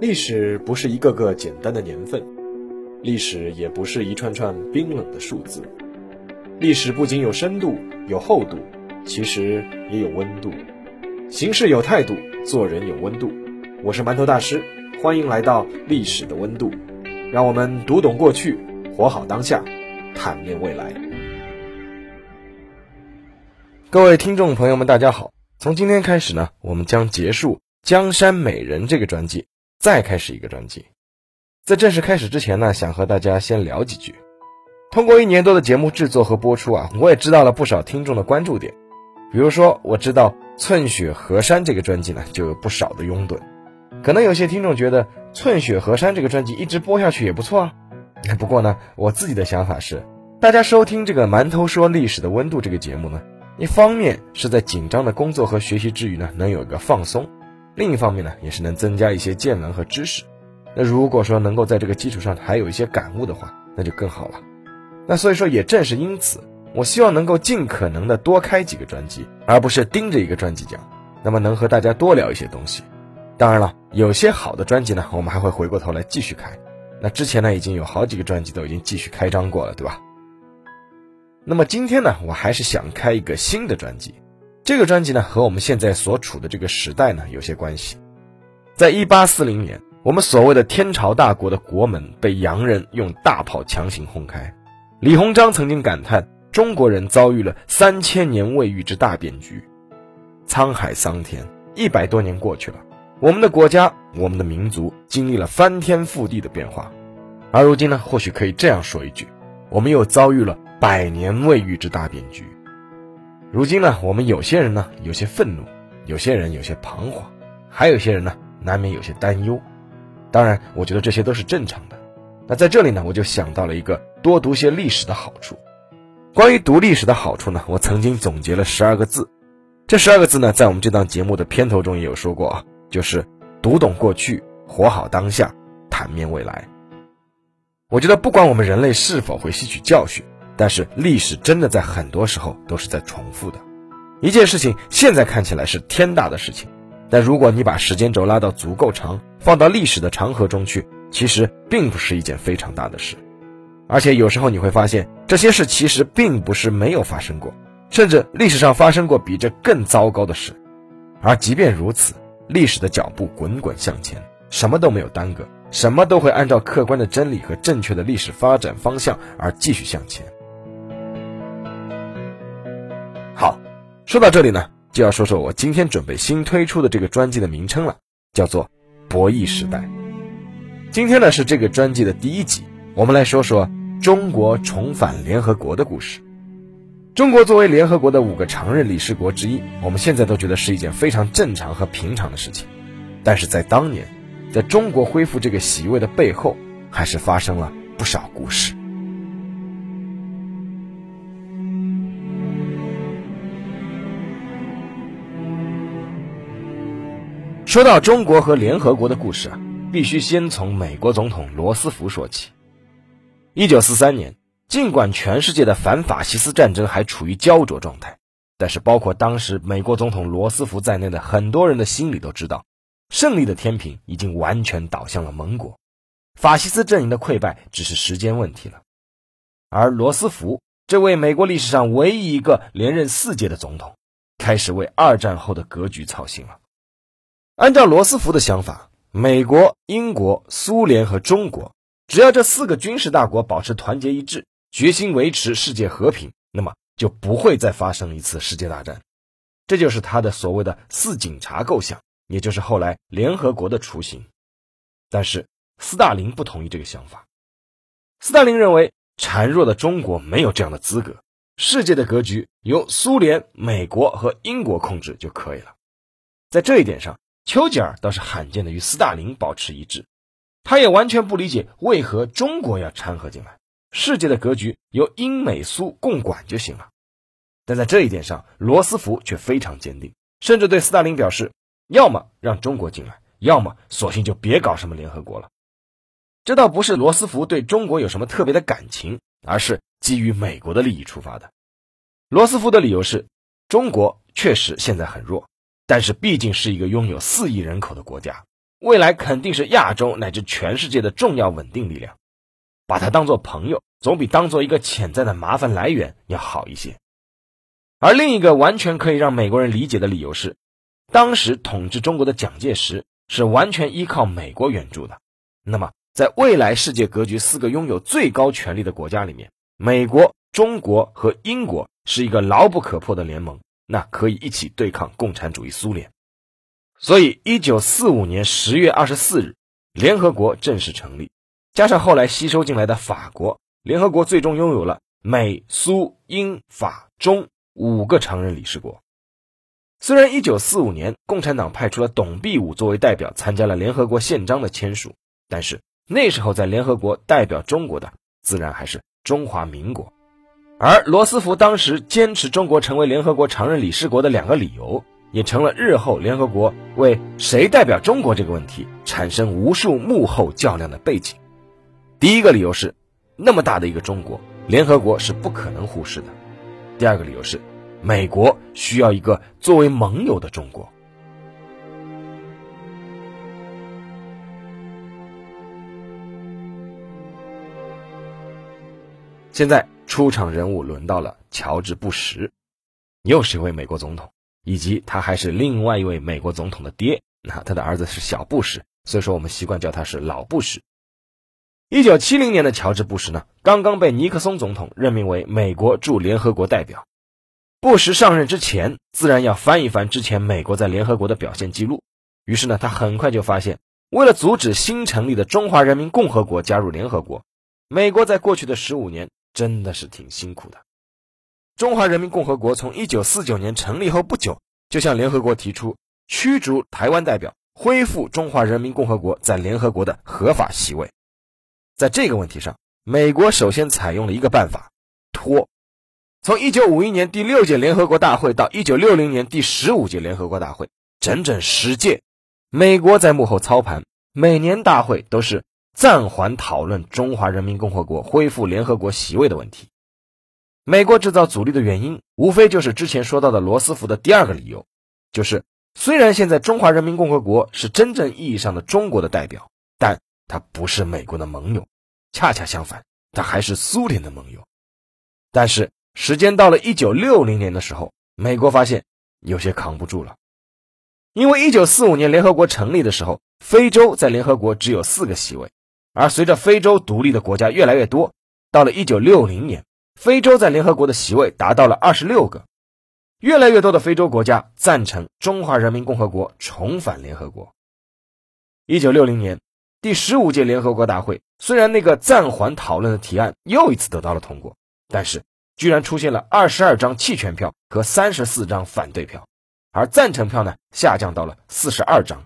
历史不是一个个简单的年份，历史也不是一串串冰冷的数字。历史不仅有深度、有厚度，其实也有温度。行事有态度，做人有温度。我是馒头大师，欢迎来到历史的温度，让我们读懂过去，活好当下，坦面未来。各位听众朋友们，大家好！从今天开始呢，我们将结束《江山美人》这个专辑。再开始一个专辑，在正式开始之前呢，想和大家先聊几句。通过一年多的节目制作和播出啊，我也知道了不少听众的关注点。比如说，我知道《寸雪河山》这个专辑呢，就有不少的拥趸。可能有些听众觉得《寸雪河山》这个专辑一直播下去也不错啊。不过呢，我自己的想法是，大家收听这个《馒头说历史的温度》这个节目呢，一方面是在紧张的工作和学习之余呢，能有一个放松。另一方面呢，也是能增加一些见闻和知识。那如果说能够在这个基础上还有一些感悟的话，那就更好了。那所以说，也正是因此，我希望能够尽可能的多开几个专辑，而不是盯着一个专辑讲。那么能和大家多聊一些东西。当然了，有些好的专辑呢，我们还会回过头来继续开。那之前呢，已经有好几个专辑都已经继续开张过了，对吧？那么今天呢，我还是想开一个新的专辑。这个专辑呢，和我们现在所处的这个时代呢有些关系。在一八四零年，我们所谓的天朝大国的国门被洋人用大炮强行轰开。李鸿章曾经感叹：“中国人遭遇了三千年未遇之大变局，沧海桑田，一百多年过去了，我们的国家，我们的民族经历了翻天覆地的变化。而如今呢，或许可以这样说一句：我们又遭遇了百年未遇之大变局。”如今呢，我们有些人呢有些愤怒，有些人有些彷徨，还有些人呢难免有些担忧。当然，我觉得这些都是正常的。那在这里呢，我就想到了一个多读些历史的好处。关于读历史的好处呢，我曾经总结了十二个字。这十二个字呢，在我们这档节目的片头中也有说过啊，就是读懂过去，活好当下，坦面未来。我觉得，不管我们人类是否会吸取教训。但是历史真的在很多时候都是在重复的，一件事情现在看起来是天大的事情，但如果你把时间轴拉到足够长，放到历史的长河中去，其实并不是一件非常大的事。而且有时候你会发现，这些事其实并不是没有发生过，甚至历史上发生过比这更糟糕的事。而即便如此，历史的脚步滚滚向前，什么都没有耽搁，什么都会按照客观的真理和正确的历史发展方向而继续向前。说到这里呢，就要说说我今天准备新推出的这个专辑的名称了，叫做《博弈时代》。今天呢是这个专辑的第一集，我们来说说中国重返联合国的故事。中国作为联合国的五个常任理事国之一，我们现在都觉得是一件非常正常和平常的事情，但是在当年，在中国恢复这个席位的背后，还是发生了不少故事。说到中国和联合国的故事啊，必须先从美国总统罗斯福说起。一九四三年，尽管全世界的反法西斯战争还处于焦灼状态，但是包括当时美国总统罗斯福在内的很多人的心里都知道，胜利的天平已经完全倒向了盟国，法西斯阵营的溃败只是时间问题了。而罗斯福这位美国历史上唯一一个连任四届的总统，开始为二战后的格局操心了。按照罗斯福的想法，美国、英国、苏联和中国，只要这四个军事大国保持团结一致，决心维持世界和平，那么就不会再发生一次世界大战。这就是他的所谓的“四警察”构想，也就是后来联合国的雏形。但是斯大林不同意这个想法。斯大林认为，孱弱的中国没有这样的资格，世界的格局由苏联、美国和英国控制就可以了。在这一点上。丘吉尔倒是罕见的与斯大林保持一致，他也完全不理解为何中国要掺和进来，世界的格局由英美苏共管就行了。但在这一点上，罗斯福却非常坚定，甚至对斯大林表示，要么让中国进来，要么索性就别搞什么联合国了。这倒不是罗斯福对中国有什么特别的感情，而是基于美国的利益出发的。罗斯福的理由是，中国确实现在很弱。但是毕竟是一个拥有四亿人口的国家，未来肯定是亚洲乃至全世界的重要稳定力量。把它当做朋友，总比当做一个潜在的麻烦来源要好一些。而另一个完全可以让美国人理解的理由是，当时统治中国的蒋介石是完全依靠美国援助的。那么，在未来世界格局四个拥有最高权力的国家里面，美国、中国和英国是一个牢不可破的联盟，那可以一起对抗共产主义苏联。所以，一九四五年十月二十四日，联合国正式成立。加上后来吸收进来的法国，联合国最终拥有了美、苏、英、法、中五个常任理事国。虽然1945年共产党派出了董必武作为代表参加了联合国宪章的签署，但是那时候在联合国代表中国的自然还是中华民国。而罗斯福当时坚持中国成为联合国常任理事国的两个理由，也成了日后联合国为谁代表中国这个问题产生无数幕后较量的背景。第一个理由是，那么大的一个中国，联合国是不可能忽视的。第二个理由是，美国需要一个作为盟友的中国。现在出场人物轮到了乔治·布什，又是一位美国总统，以及他还是另外一位美国总统的爹。那他的儿子是小布什，所以说我们习惯叫他是老布什。一九七零年的乔治·布什呢，刚刚被尼克松总统任命为美国驻联合国代表。布什上任之前，自然要翻一翻之前美国在联合国的表现记录。于是呢，他很快就发现，为了阻止新成立的中华人民共和国加入联合国，美国在过去的十五年真的是挺辛苦的。中华人民共和国从一九四九年成立后不久，就向联合国提出驱逐台湾代表，恢复中华人民共和国在联合国的合法席位。在这个问题上，美国首先采用了一个办法，拖。从1951年第六届联合国大会到1960年第十五届联合国大会，整整十届，美国在幕后操盘。每年大会都是暂缓讨论中华人民共和国恢复联合国席位的问题。美国制造阻力的原因，无非就是之前说到的罗斯福的第二个理由，就是虽然现在中华人民共和国是真正意义上的中国的代表，但它不是美国的盟友。恰恰相反，他还是苏联的盟友。但是时间到了一九六零年的时候，美国发现有些扛不住了，因为一九四五年联合国成立的时候，非洲在联合国只有四个席位，而随着非洲独立的国家越来越多，到了一九六零年，非洲在联合国的席位达到了二十六个，越来越多的非洲国家赞成中华人民共和国重返联合国。一九六零年。第十五届联合国大会虽然那个暂缓讨论的提案又一次得到了通过，但是居然出现了二十二张弃权票和三十四张反对票，而赞成票呢下降到了四十二张。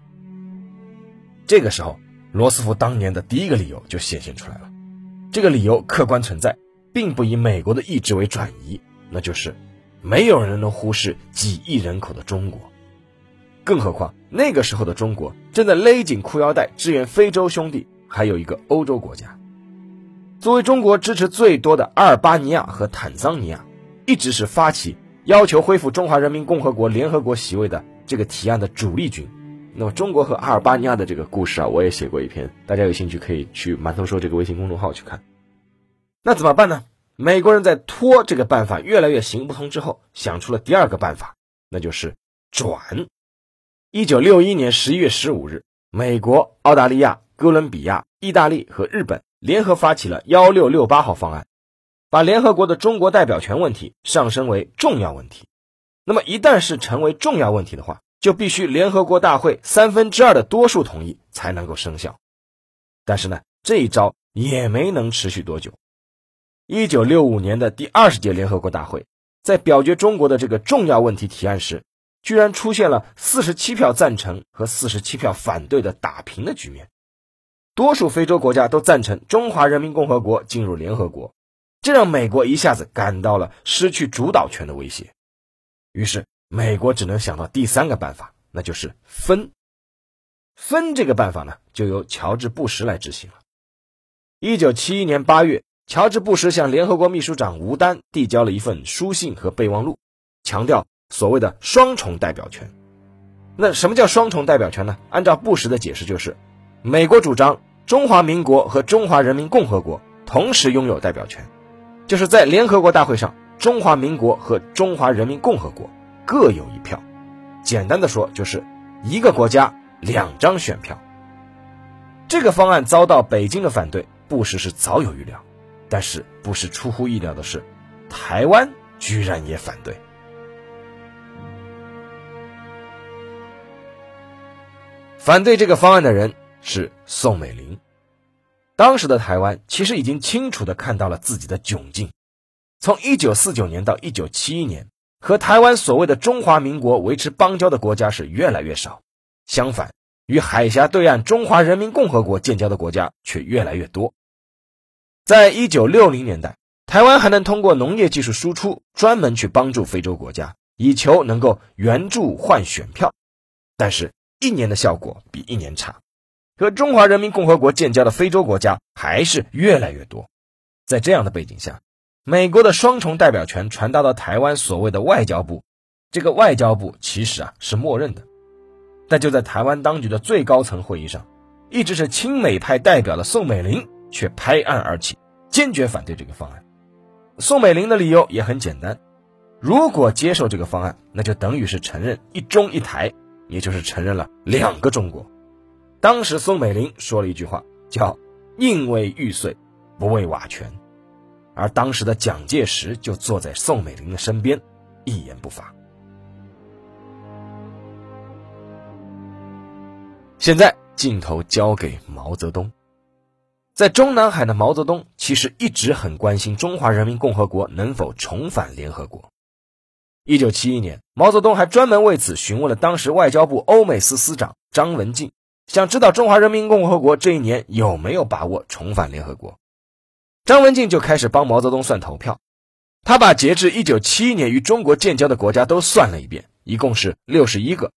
这个时候，罗斯福当年的第一个理由就显现出来了。这个理由客观存在，并不以美国的意志为转移，那就是没有人能忽视几亿人口的中国。更何况那个时候的中国正在勒紧裤腰带支援非洲兄弟，还有一个欧洲国家。作为中国支持最多的阿尔巴尼亚和坦桑尼亚，一直是发起要求恢复中华人民共和国联合国席位的这个提案的主力军。那么，中国和阿尔巴尼亚的这个故事啊，我也写过一篇，大家有兴趣可以去馒头说这个微信公众号去看。那怎么办呢？美国人在拖这个办法越来越行不通之后，想出了第二个办法，那就是转。一九六一年十一月十五日，美国、澳大利亚、哥伦比亚、意大利和日本联合发起了幺六六八号方案，把联合国的中国代表权问题上升为重要问题。那么，一旦是成为重要问题的话，就必须联合国大会三分之二的多数同意才能够生效。但是呢，这一招也没能持续多久。一九六五年的第二十届联合国大会，在表决中国的这个重要问题提案时。居然出现了四十七票赞成和四十七票反对的打平的局面，多数非洲国家都赞成中华人民共和国进入联合国，这让美国一下子感到了失去主导权的威胁。于是，美国只能想到第三个办法，那就是分。分这个办法呢，就由乔治·布什来执行了。一九七一年八月，乔治·布什向联合国秘书长吴丹递交了一份书信和备忘录，强调。所谓的双重代表权，那什么叫双重代表权呢？按照布什的解释，就是美国主张中华民国和中华人民共和国同时拥有代表权，就是在联合国大会上，中华民国和中华人民共和国各有一票。简单的说，就是一个国家两张选票。这个方案遭到北京的反对，布什是早有预料。但是布什出乎意料的是，台湾居然也反对。反对这个方案的人是宋美龄。当时的台湾其实已经清楚的看到了自己的窘境。从1949年到1971年，和台湾所谓的中华民国维持邦交的国家是越来越少。相反，与海峡对岸中华人民共和国建交的国家却越来越多。在1960年代，台湾还能通过农业技术输出，专门去帮助非洲国家，以求能够援助换选票。但是，一年的效果比一年差，和中华人民共和国建交的非洲国家还是越来越多。在这样的背景下，美国的双重代表权传达到台湾所谓的外交部，这个外交部其实啊是默认的。但就在台湾当局的最高层会议上，一直是亲美派代表的宋美龄却拍案而起，坚决反对这个方案。宋美龄的理由也很简单：如果接受这个方案，那就等于是承认一中一台。也就是承认了两个中国。当时宋美龄说了一句话，叫“宁为玉碎，不为瓦全”，而当时的蒋介石就坐在宋美龄的身边，一言不发。现在镜头交给毛泽东，在中南海的毛泽东其实一直很关心中华人民共和国能否重返联合国。一九七一年，毛泽东还专门为此询问了当时外交部欧美司司长张文静，想知道中华人民共和国这一年有没有把握重返联合国。张文静就开始帮毛泽东算投票，他把截至一九七一年与中国建交的国家都算了一遍，一共是六十一个。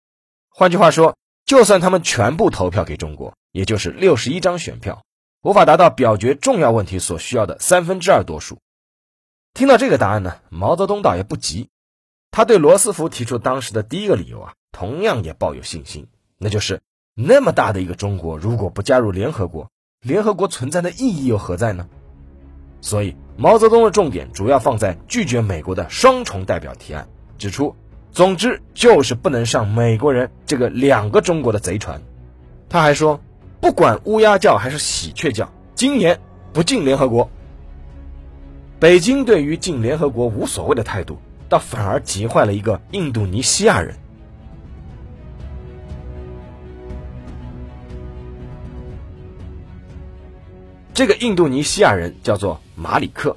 换句话说，就算他们全部投票给中国，也就是六十一张选票，无法达到表决重要问题所需要的三分之二多数。听到这个答案呢，毛泽东倒也不急。他对罗斯福提出当时的第一个理由啊，同样也抱有信心，那就是那么大的一个中国，如果不加入联合国，联合国存在的意义又何在呢？所以毛泽东的重点主要放在拒绝美国的双重代表提案，指出，总之就是不能上美国人这个两个中国的贼船。他还说，不管乌鸦叫还是喜鹊叫，今年不进联合国。北京对于进联合国无所谓的态度。倒反而急坏了一个印度尼西亚人。这个印度尼西亚人叫做马里克。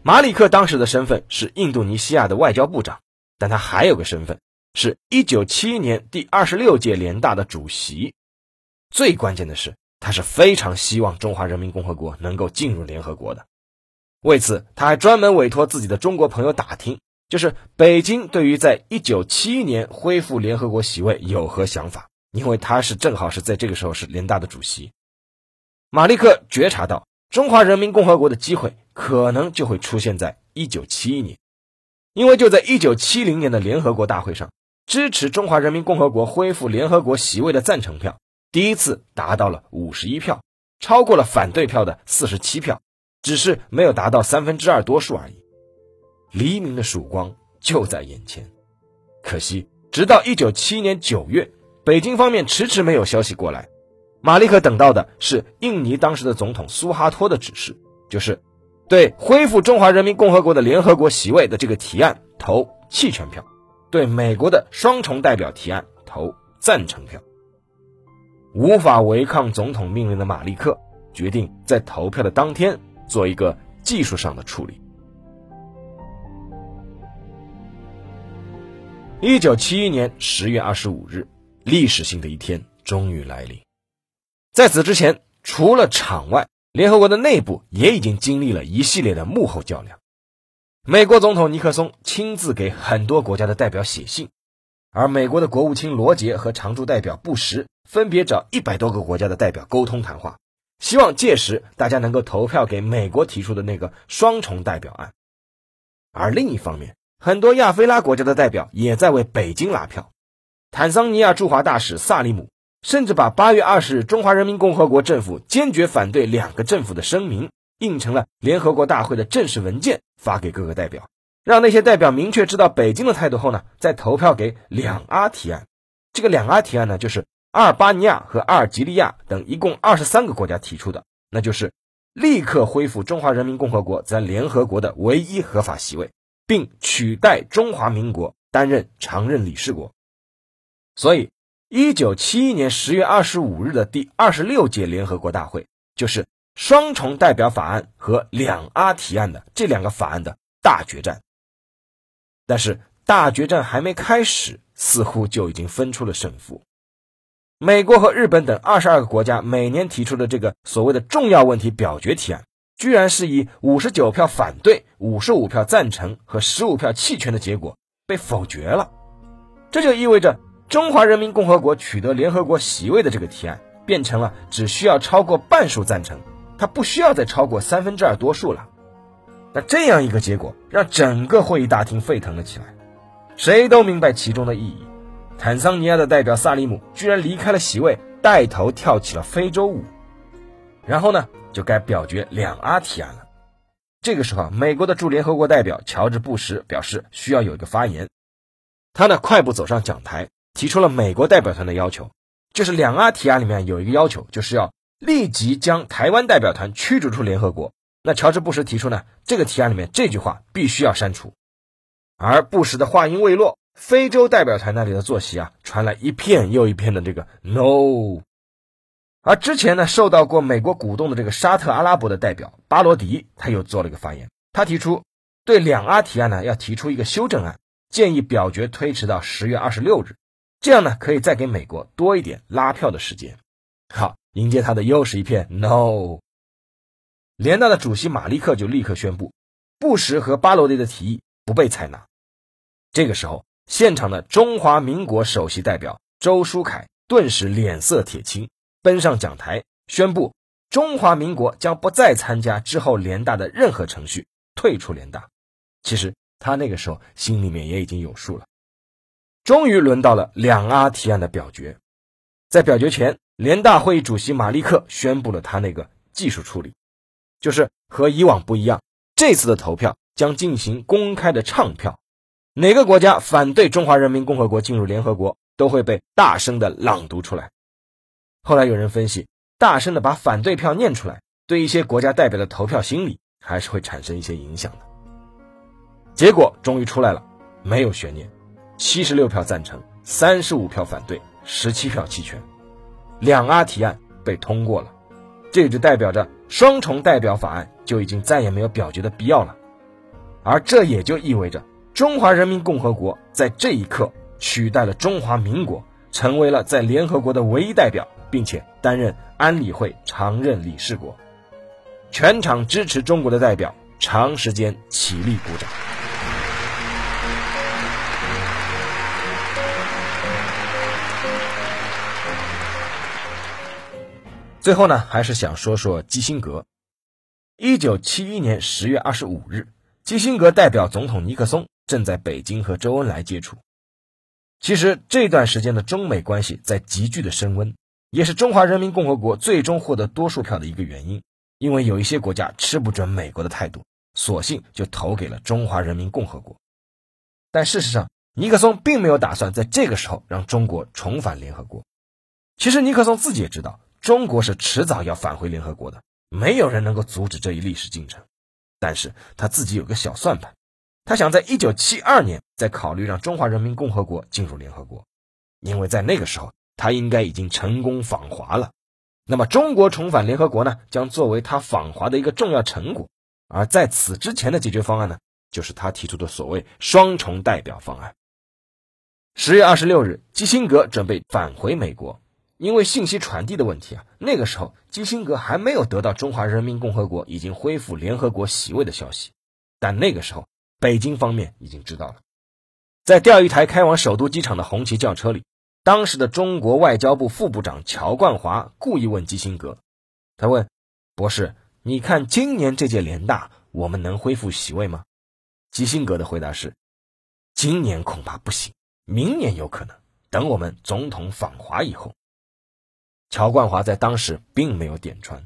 马里克当时的身份是印度尼西亚的外交部长，但他还有个身份，是一九七一年第二十六届联大的主席。最关键的是，他是非常希望中华人民共和国能够进入联合国的。为此，他还专门委托自己的中国朋友打听。就是北京对于在一九七一年恢复联合国席位有何想法？因为他是正好是在这个时候是联大的主席。马利克觉察到中华人民共和国的机会可能就会出现在一九七一年，因为就在一九七零年的联合国大会上，支持中华人民共和国恢复联合国席位的赞成票第一次达到了五十一票，超过了反对票的四十七票，只是没有达到三分之二多数而已。黎明的曙光就在眼前，可惜，直到一九七一年九月，北京方面迟迟没有消息过来。马利克等到的是印尼当时的总统苏哈托的指示，就是对恢复中华人民共和国的联合国席位的这个提案投弃权票，对美国的双重代表提案投赞成票。无法违抗总统命令的马利克决定在投票的当天做一个技术上的处理。一九七一年十月二十五日，历史性的一天终于来临。在此之前，除了场外，联合国的内部也已经经历了一系列的幕后较量。美国总统尼克松亲自给很多国家的代表写信，而美国的国务卿罗杰和常驻代表布什分别找一百多个国家的代表沟通谈话，希望届时大家能够投票给美国提出的那个双重代表案。而另一方面，很多亚非拉国家的代表也在为北京拉票，坦桑尼亚驻华大使萨利姆甚至把八月二十日中华人民共和国政府坚决反对两个政府的声明印成了联合国大会的正式文件，发给各个代表，让那些代表明确知道北京的态度后呢，再投票给两阿提案。这个两阿提案呢，就是阿尔巴尼亚和阿尔及利亚等一共二十三个国家提出的，那就是立刻恢复中华人民共和国在联合国的唯一合法席位，并取代中华民国担任常任理事国。所以，一九七一年十月二十五日的第二十六届联合国大会，就是双重代表法案和两阿提案的这两个法案的大决战。但是，大决战还没开始，似乎就已经分出了胜负。美国和日本等二十二个国家每年提出的这个所谓的重要问题表决提案，居然是以五十九票反对、五十五票赞成和十五票弃权的结果被否决了。这就意味着。中华人民共和国取得联合国席位的这个提案，变成了只需要超过半数赞成，它不需要再超过三分之二多数了。那这样一个结果，让整个会议大厅沸腾了起来，谁都明白其中的意义。坦桑尼亚的代表萨利姆居然离开了席位，带头跳起了非洲舞。然后呢，就该表决两阿提案了。这个时候，美国的驻联合国代表乔治布什表示需要有一个发言，他呢快步走上讲台。提出了美国代表团的要求，就是两阿提案里面有一个要求，就是要立即将台湾代表团驱逐出联合国。那乔治布什提出呢，这个提案里面这句话必须要删除。而布什的话音未落，非洲代表团那里的坐席啊，传来一片又一片的这个 no。而之前呢，受到过美国鼓动的这个沙特阿拉伯的代表巴罗迪，他又做了一个发言，他提出对两阿提案呢要提出一个修正案，建议表决推迟到十月二十六日。这样呢，可以再给美国多一点拉票的时间。好，迎接他的又是一片 no。联大的主席马利克就立刻宣布，布什和巴罗迪的提议不被采纳。这个时候，现场的中华民国首席代表周书凯顿时脸色铁青，奔上讲台宣布，中华民国将不再参加之后联大的任何程序，退出联大。其实他那个时候心里面也已经有数了。终于轮到了两阿提案的表决，在表决前，联大会议主席马利克宣布了他那个技术处理，就是和以往不一样，这次的投票将进行公开的唱票，哪个国家反对中华人民共和国进入联合国，都会被大声的朗读出来。后来有人分析，大声的把反对票念出来，对一些国家代表的投票心理还是会产生一些影响的。结果终于出来了，没有悬念。七十六票赞成，三十五票反对，十七票弃权，两阿提案被通过了，这就代表着双重代表法案就已经再也没有表决的必要了，而这也就意味着中华人民共和国在这一刻取代了中华民国，成为了在联合国的唯一代表，并且担任安理会常任理事国。全场支持中国的代表长时间起立鼓掌。最后呢，还是想说说基辛格。一九七一年十月二十五日，基辛格代表总统尼克松正在北京和周恩来接触。其实这段时间的中美关系在急剧的升温，也是中华人民共和国最终获得多数票的一个原因。因为有一些国家吃不准美国的态度，索性就投给了中华人民共和国。但事实上，尼克松并没有打算在这个时候让中国重返联合国。其实尼克松自己也知道。中国是迟早要返回联合国的，没有人能够阻止这一历史进程。但是他自己有个小算盘，他想在一九七二年再考虑让中华人民共和国进入联合国，因为在那个时候他应该已经成功访华了。那么中国重返联合国呢，将作为他访华的一个重要成果。而在此之前的解决方案呢，就是他提出的所谓双重代表方案。十月二十六日，基辛格准备返回美国。因为信息传递的问题啊，那个时候基辛格还没有得到中华人民共和国已经恢复联合国席位的消息，但那个时候北京方面已经知道了。在钓鱼台开往首都机场的红旗轿车里，当时的中国外交部副部长乔冠华故意问基辛格：“他问博士，你看今年这届联大我们能恢复席位吗？”基辛格的回答是：“今年恐怕不行，明年有可能。”等我们总统访华以后。乔冠华在当时并没有点穿。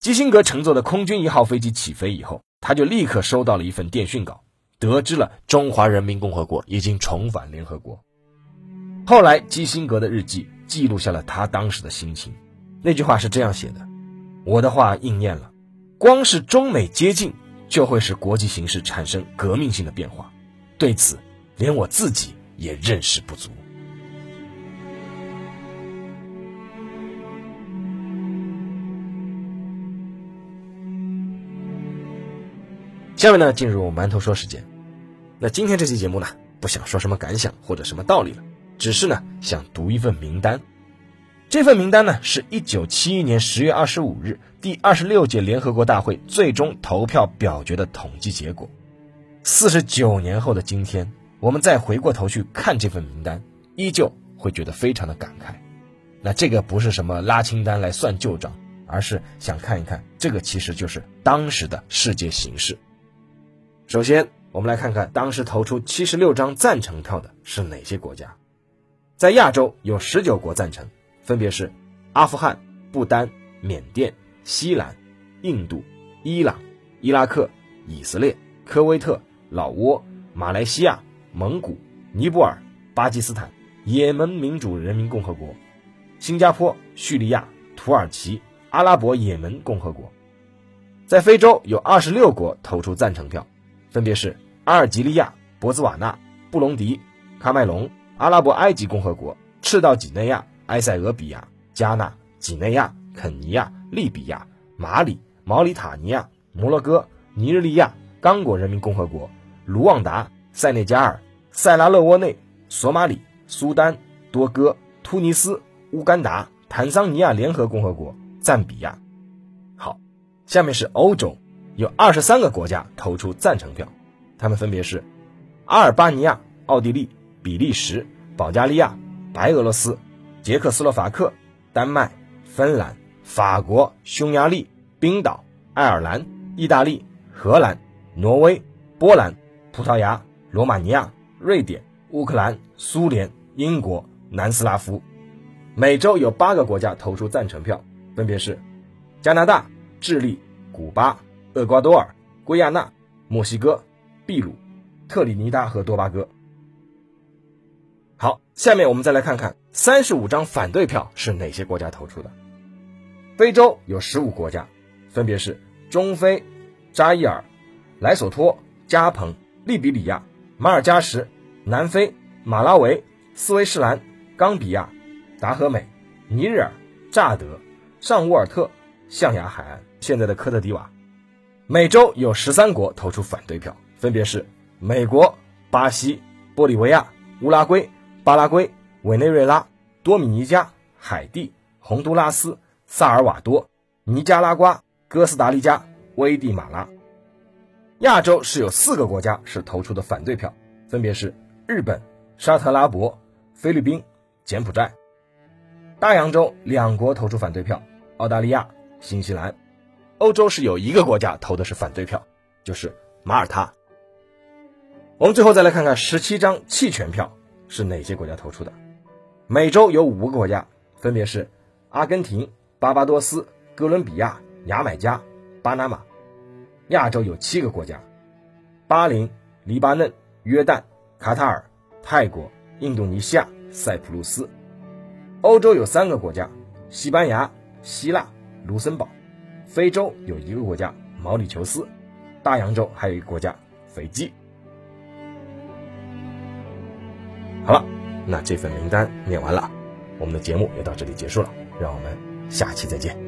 基辛格乘坐的空军一号飞机起飞以后，他就立刻收到了一份电讯稿，得知了中华人民共和国已经重返联合国。后来，基辛格的日记记录下了他当时的心情，那句话是这样写的：“我的话应验了，光是中美接近，就会使国际形势产生革命性的变化，对此，连我自己也认识不足。”下面呢，进入馒头说时间。那今天这期节目呢，不想说什么感想或者什么道理了，只是呢想读一份名单。这份名单呢，是一九七一年十月二十五日第二十六届联合国大会最终投票表决的统计结果。四十九年后的今天，我们再回过头去看这份名单，依旧会觉得非常的感慨。那这个不是什么拉清单来算旧账，而是想看一看，这个其实就是当时的世界形势。首先，我们来看看当时投出七十六张赞成票的是哪些国家。在亚洲有十九国赞成，分别是阿富汗、不丹、缅甸、西兰、印度、伊朗、伊拉克、以色列、科威特、老挝、马来西亚、蒙古、尼泊尔、巴基斯坦、也门民主人民共和国、新加坡、叙利亚、土耳其、阿拉伯也门共和国。在非洲有二十六国投出赞成票。分别是阿尔及利亚、博兹瓦纳、布隆迪、喀麦隆、阿拉伯埃及共和国、赤道几内亚、埃塞俄比亚、加纳、几内亚、肯尼亚、利比亚、马里、毛里塔尼亚、摩洛哥、尼日利亚、刚果人民共和国、卢旺达、塞内加尔、塞拉勒窝内、索马里、苏丹、多哥、突尼斯、乌干达、坦桑尼亚联合共和国、赞比亚。好，下面是欧洲。有二十三个国家投出赞成票，他们分别是阿尔巴尼亚、奥地利、比利时、保加利亚、白俄罗斯、捷克斯洛伐克、丹麦、芬兰、法国、匈牙利、冰岛、爱尔兰、意大利、荷兰、挪威、波兰、葡萄牙、罗马尼亚、瑞典、乌克兰、苏联、英国、南斯拉夫。美洲有八个国家投出赞成票，分别是加拿大、智利、古巴。厄瓜多尔、圭亚那、墨西哥、秘鲁、特立尼达和多巴哥。好，下面我们再来看看三十五张反对票是哪些国家投出的。非洲有十五国家，分别是中非、扎伊尔、莱索托、加蓬、利比里亚、马尔加什、南非、马拉维、斯威士兰、冈比亚、达和美、尼日尔、乍得、上乌尔特、象牙海岸（现在的科特迪瓦）。美洲有十三国投出反对票，分别是美国、巴西、玻利维亚、乌拉圭、巴拉圭、委内瑞拉、多米尼加、海地、洪都拉斯、萨尔瓦多、尼加拉瓜、哥斯达黎加、危地马拉。亚洲是有四个国家是投出的反对票，分别是日本、沙特阿拉伯、菲律宾、柬埔寨。大洋洲两国投出反对票，澳大利亚、新西兰。欧洲是有一个国家投的是反对票，就是马耳他。我们最后再来看看十七张弃权票是哪些国家投出的。美洲有五个国家，分别是阿根廷、巴巴多斯、哥伦比亚、牙买加、巴拿马。亚洲有七个国家：巴林、黎巴嫩、约旦、卡塔尔、泰国、印度尼西亚、塞浦路斯。欧洲有三个国家：西班牙、希腊、卢森堡。非洲有一个国家毛里求斯，大洋洲还有一个国家斐济。好了，那这份名单念完了，我们的节目也到这里结束了，让我们下期再见。